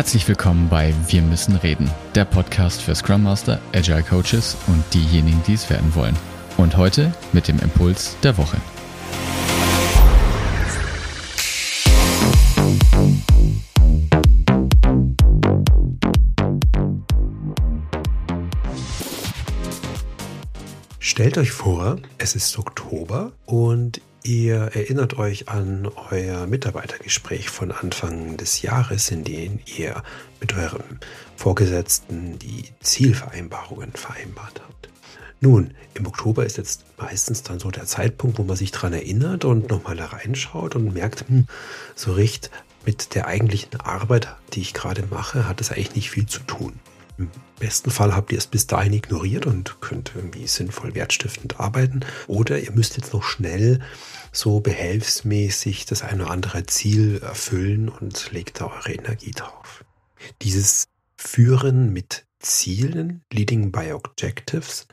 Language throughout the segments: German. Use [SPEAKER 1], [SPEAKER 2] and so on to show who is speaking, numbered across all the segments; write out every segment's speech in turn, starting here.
[SPEAKER 1] Herzlich willkommen bei Wir müssen reden, der Podcast für Scrum Master, Agile Coaches und diejenigen, die es werden wollen. Und heute mit dem Impuls der Woche.
[SPEAKER 2] Stellt euch vor, es ist Oktober und Ihr erinnert euch an euer Mitarbeitergespräch von Anfang des Jahres, in dem ihr mit eurem Vorgesetzten die Zielvereinbarungen vereinbart habt. Nun, im Oktober ist jetzt meistens dann so der Zeitpunkt, wo man sich daran erinnert und nochmal da reinschaut und merkt, hm, so recht mit der eigentlichen Arbeit, die ich gerade mache, hat es eigentlich nicht viel zu tun. Im besten Fall habt ihr es bis dahin ignoriert und könnt irgendwie sinnvoll wertstiftend arbeiten. Oder ihr müsst jetzt noch schnell so behelfsmäßig das eine oder andere Ziel erfüllen und legt da eure Energie drauf. Dieses Führen mit Zielen, Leading by Objectives,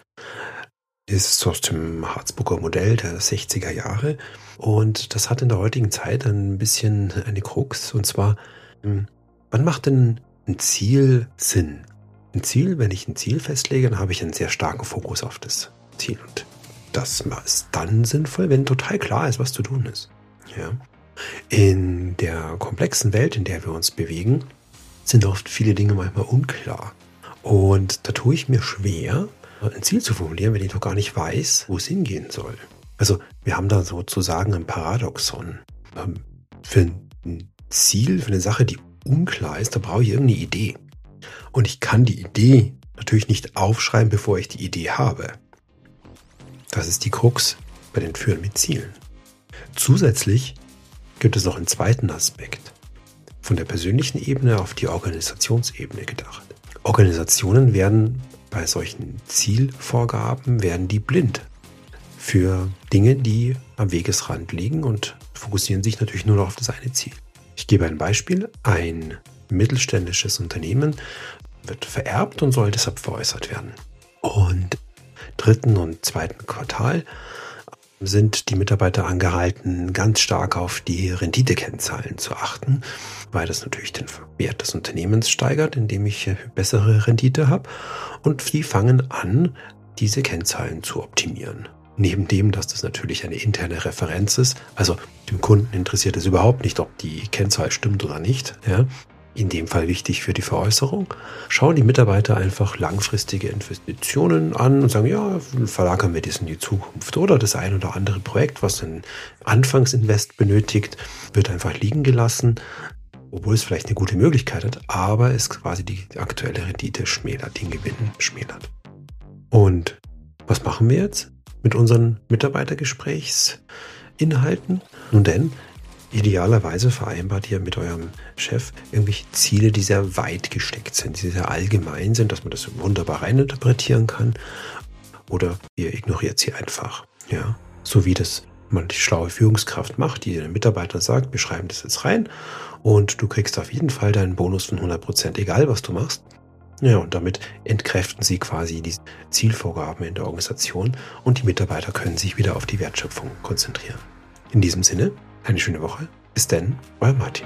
[SPEAKER 2] ist aus dem Harzburger Modell der 60er Jahre. Und das hat in der heutigen Zeit ein bisschen eine Krux. Und zwar, hm, wann macht denn ein Ziel Sinn? Ein Ziel, wenn ich ein Ziel festlege, dann habe ich einen sehr starken Fokus auf das Ziel. Und das ist dann sinnvoll, wenn total klar ist, was zu tun ist. Ja. In der komplexen Welt, in der wir uns bewegen, sind oft viele Dinge manchmal unklar. Und da tue ich mir schwer, ein Ziel zu formulieren, wenn ich noch gar nicht weiß, wo es hingehen soll. Also wir haben da sozusagen ein Paradoxon. Ähm, für ein Ziel, für eine Sache, die unklar ist, da brauche ich irgendeine Idee. Und ich kann die Idee natürlich nicht aufschreiben, bevor ich die Idee habe. Das ist die Krux bei den Führen mit Zielen. Zusätzlich gibt es noch einen zweiten Aspekt. Von der persönlichen Ebene auf die Organisationsebene gedacht. Organisationen werden bei solchen Zielvorgaben werden die blind für Dinge, die am Wegesrand liegen und fokussieren sich natürlich nur noch auf das eine Ziel. Ich gebe ein Beispiel. Ein mittelständisches Unternehmen wird vererbt und soll deshalb veräußert werden. Und dritten und zweiten Quartal sind die Mitarbeiter angehalten, ganz stark auf die Renditekennzahlen zu achten, weil das natürlich den Wert des Unternehmens steigert, indem ich bessere Rendite habe. Und die fangen an, diese Kennzahlen zu optimieren. Neben dem, dass das natürlich eine interne Referenz ist, also dem Kunden interessiert es überhaupt nicht, ob die Kennzahl stimmt oder nicht. Ja in dem Fall wichtig für die Veräußerung, schauen die Mitarbeiter einfach langfristige Investitionen an und sagen, ja, verlagern wir das in die Zukunft oder das ein oder andere Projekt, was ein Anfangsinvest benötigt, wird einfach liegen gelassen, obwohl es vielleicht eine gute Möglichkeit hat, aber es quasi die aktuelle Rendite schmälert, den Gewinn schmälert. Und was machen wir jetzt mit unseren Mitarbeitergesprächsinhalten? Nun denn, Idealerweise vereinbart ihr mit eurem Chef irgendwelche Ziele, die sehr weit gesteckt sind, die sehr allgemein sind, dass man das wunderbar reininterpretieren kann. Oder ihr ignoriert sie einfach. Ja, so wie das man die schlaue Führungskraft macht, die den Mitarbeitern sagt, wir schreiben das jetzt rein und du kriegst auf jeden Fall deinen Bonus von 100 Prozent, egal was du machst. Ja, und damit entkräften sie quasi die Zielvorgaben in der Organisation und die Mitarbeiter können sich wieder auf die Wertschöpfung konzentrieren. In diesem Sinne, eine schöne Woche. Bis denn, euer Martin.